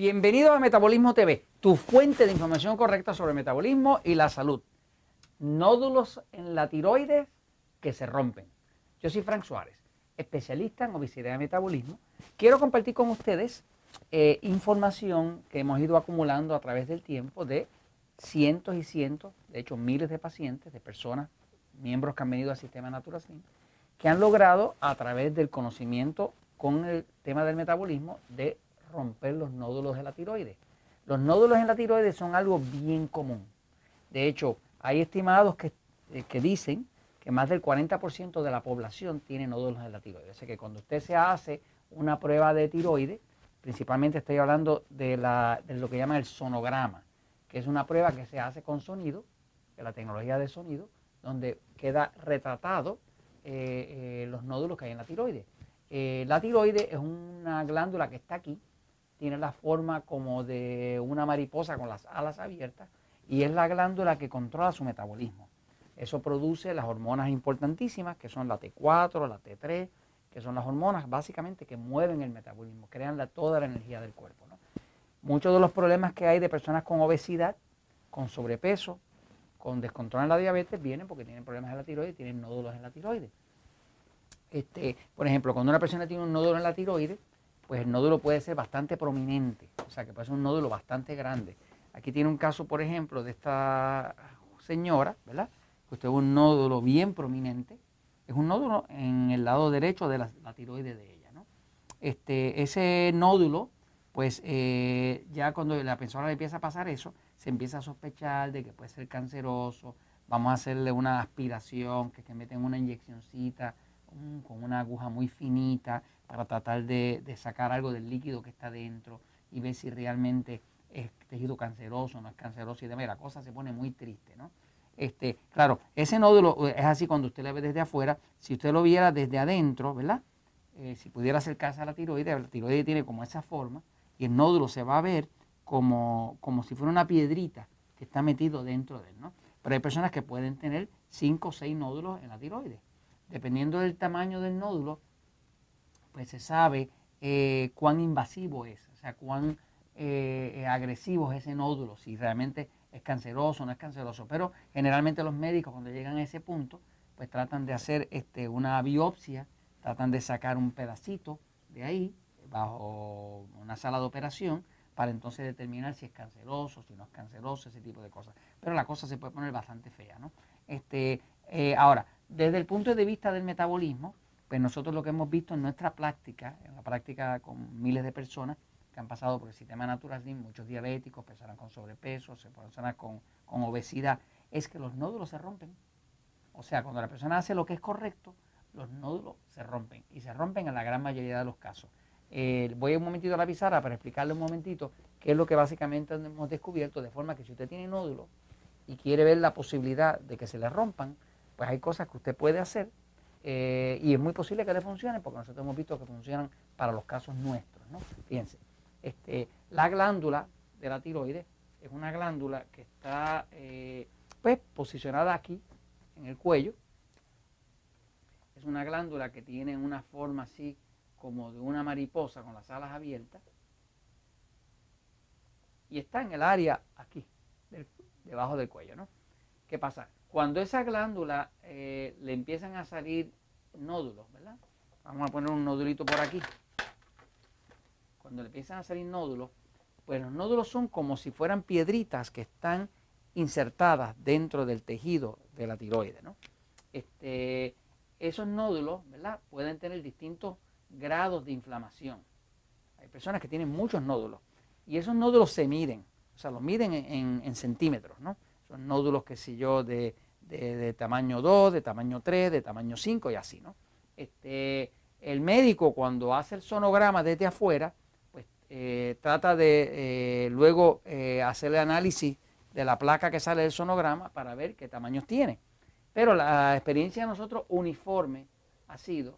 Bienvenido a Metabolismo TV, tu fuente de información correcta sobre metabolismo y la salud. Nódulos en la tiroides que se rompen. Yo soy Frank Suárez, especialista en obesidad y metabolismo. Quiero compartir con ustedes eh, información que hemos ido acumulando a través del tiempo de cientos y cientos, de hecho miles de pacientes, de personas, miembros que han venido al sistema Natural que han logrado a través del conocimiento con el tema del metabolismo de romper los nódulos de la tiroides. Los nódulos en la tiroides son algo bien común. De hecho, hay estimados que, eh, que dicen que más del 40% de la población tiene nódulos en la tiroides. Sea que cuando usted se hace una prueba de tiroides, principalmente estoy hablando de, la, de lo que llama el sonograma, que es una prueba que se hace con sonido, de la tecnología de sonido, donde queda retratado eh, eh, los nódulos que hay en la tiroides. Eh, la tiroides es una glándula que está aquí, tiene la forma como de una mariposa con las alas abiertas y es la glándula que controla su metabolismo. Eso produce las hormonas importantísimas que son la T4, la T3, que son las hormonas básicamente que mueven el metabolismo, crean toda la energía del cuerpo. Muchos de los problemas que hay de personas con obesidad, con sobrepeso, con descontrol en la diabetes, vienen porque tienen problemas en la tiroides, tienen nódulos en la tiroides. Este, por ejemplo, cuando una persona tiene un nódulo en la tiroides, pues el nódulo puede ser bastante prominente, o sea que puede ser un nódulo bastante grande. Aquí tiene un caso, por ejemplo, de esta señora, ¿verdad? Que usted ve un nódulo bien prominente, es un nódulo en el lado derecho de la, tiroides de ella, ¿no? Este, ese nódulo, pues eh, ya cuando la persona le empieza a pasar eso, se empieza a sospechar de que puede ser canceroso, vamos a hacerle una aspiración, que, que meten una inyeccióncita con una aguja muy finita para tratar de, sacar algo del líquido que está dentro y ver si realmente es tejido canceroso, no es canceroso y demás. La cosa se pone muy triste, ¿no? Este, claro, ese nódulo es así cuando usted lo ve desde afuera. Si usted lo viera desde adentro, ¿verdad? Eh, si pudiera acercarse a la tiroides, la tiroides tiene como esa forma y el nódulo se va a ver como, como si fuera una piedrita que está metido dentro de él, ¿no? Pero hay personas que pueden tener 5 o 6 nódulos en la tiroides dependiendo del tamaño del nódulo, pues se sabe eh, cuán invasivo es, o sea, cuán eh, agresivo es ese nódulo, si realmente es canceroso o no es canceroso. Pero generalmente los médicos cuando llegan a ese punto, pues tratan de hacer este, una biopsia, tratan de sacar un pedacito de ahí, bajo una sala de operación, para entonces determinar si es canceroso, si no es canceroso, ese tipo de cosas. Pero la cosa se puede poner bastante fea, ¿no? Este, eh, ahora, desde el punto de vista del metabolismo, pues nosotros lo que hemos visto en nuestra práctica, en la práctica con miles de personas que han pasado por el sistema natural, muchos diabéticos, personas con sobrepeso, personas con, con obesidad, es que los nódulos se rompen. O sea, cuando la persona hace lo que es correcto, los nódulos se rompen y se rompen en la gran mayoría de los casos. Eh, voy un momentito a la pizarra para explicarle un momentito qué es lo que básicamente hemos descubierto, de forma que si usted tiene nódulos y quiere ver la posibilidad de que se le rompan, pues hay cosas que usted puede hacer eh, y es muy posible que le funcione porque nosotros hemos visto que funcionan para los casos nuestros. ¿no? Fíjense, este, la glándula de la tiroides es una glándula que está eh, pues, posicionada aquí en el cuello. Es una glándula que tiene una forma así como de una mariposa con las alas abiertas. Y está en el área aquí, debajo del cuello. ¿no? ¿Qué pasa? Cuando esa glándula eh, le empiezan a salir nódulos, ¿verdad? Vamos a poner un nódulito por aquí. Cuando le empiezan a salir nódulos, pues los nódulos son como si fueran piedritas que están insertadas dentro del tejido de la tiroides, ¿no? Este, esos nódulos, ¿verdad? Pueden tener distintos grados de inflamación. Hay personas que tienen muchos nódulos y esos nódulos se miden, o sea, los miden en, en centímetros, ¿no? Son nódulos, que sé yo, de, tamaño 2, de tamaño 3, de tamaño 5 y así, ¿no? Este, el médico cuando hace el sonograma desde afuera, pues eh, trata de eh, luego eh, hacer el análisis de la placa que sale del sonograma para ver qué tamaños tiene. Pero la experiencia de nosotros uniforme ha sido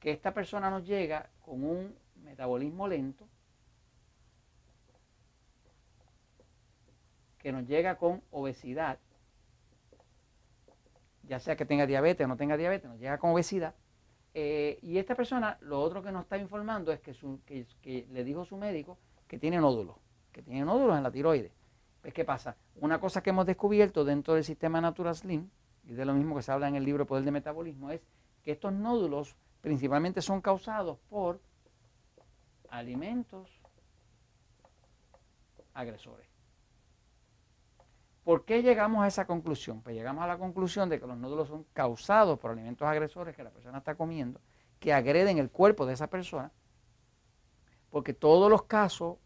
que esta persona nos llega con un metabolismo lento, que nos llega con obesidad, ya sea que tenga diabetes o no tenga diabetes, nos llega con obesidad. Eh, y esta persona, lo otro que nos está informando es que, su, que, le dijo su médico que tiene nódulos, que tiene nódulos en la tiroides. Pues, ¿qué pasa? Una cosa que hemos descubierto dentro del sistema Natural Slim, y de lo mismo que se habla en el libro Poder de Metabolismo, es que estos nódulos principalmente son causados por alimentos agresores. ¿Por qué llegamos a esa conclusión? Pues llegamos a la conclusión de que los nódulos son causados por alimentos agresores que la persona está comiendo, que agreden el cuerpo de esa persona, porque todos los casos,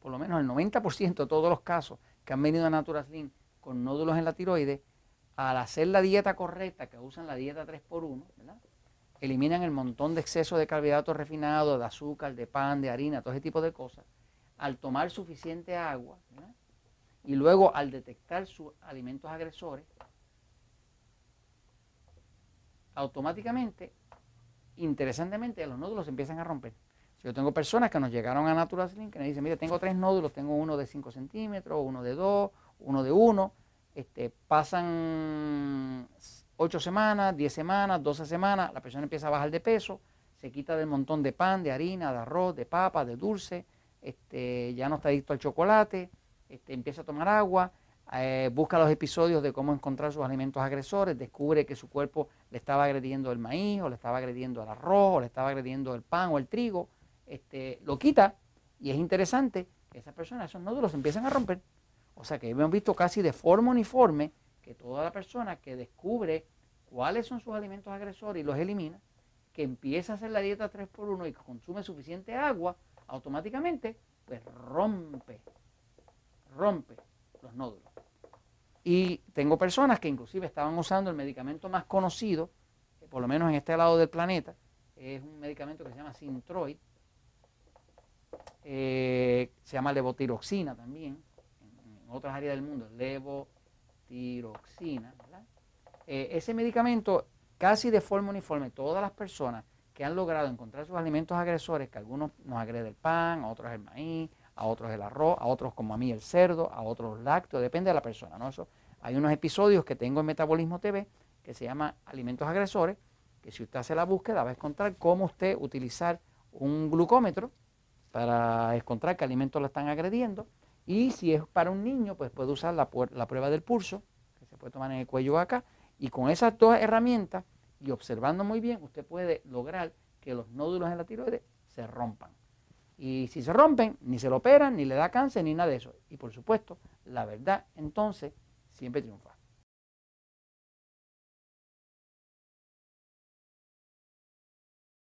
por lo menos el 90% de todos los casos que han venido a Natural Slim con nódulos en la tiroides, al hacer la dieta correcta, que usan la dieta 3x1, eliminan el montón de exceso de carbohidratos refinados, de azúcar, de pan, de harina, todo ese tipo de cosas, al tomar suficiente agua, y luego al detectar sus alimentos agresores, automáticamente, interesantemente, los nódulos empiezan a romper. Si yo tengo personas que nos llegaron a Natural Slim que me dicen, mire, tengo tres nódulos, tengo uno de 5 centímetros, uno de 2, uno de 1, este, pasan 8 semanas, 10 semanas, 12 semanas, la persona empieza a bajar de peso, se quita del montón de pan, de harina, de arroz, de papa, de dulce, este, ya no está adicto al chocolate, este, empieza a tomar agua, eh, busca los episodios de cómo encontrar sus alimentos agresores, descubre que su cuerpo le estaba agrediendo el maíz, o le estaba agrediendo el arroz, o le estaba agrediendo el pan o el trigo, este, lo quita y es interesante que esas personas, esos nódulos empiezan a romper. O sea que hemos visto casi de forma uniforme que toda la persona que descubre cuáles son sus alimentos agresores y los elimina, que empieza a hacer la dieta 3x1 y consume suficiente agua, automáticamente pues rompe rompe los nódulos. Y tengo personas que inclusive estaban usando el medicamento más conocido, por lo menos en este lado del planeta, es un medicamento que se llama Sintroid, eh, se llama levotiroxina también, en, otras áreas del mundo, levotiroxina. Eh, ese medicamento, casi de forma uniforme, todas las personas que han logrado encontrar sus alimentos agresores, que algunos nos agrede el pan, otros el maíz, a otros el arroz, a otros como a mí el cerdo, a otros lácteos, depende de la persona. ¿no? Eso, hay unos episodios que tengo en Metabolismo TV que se llama Alimentos Agresores, que si usted hace la búsqueda va a encontrar cómo usted utilizar un glucómetro para encontrar qué alimentos lo están agrediendo. Y si es para un niño, pues puede usar la, la prueba del pulso, que se puede tomar en el cuello acá. Y con esas dos herramientas y observando muy bien, usted puede lograr que los nódulos en la tiroides se rompan. Y si se rompen, ni se lo operan, ni le da cáncer, ni nada de eso. Y por supuesto, la verdad entonces siempre triunfa.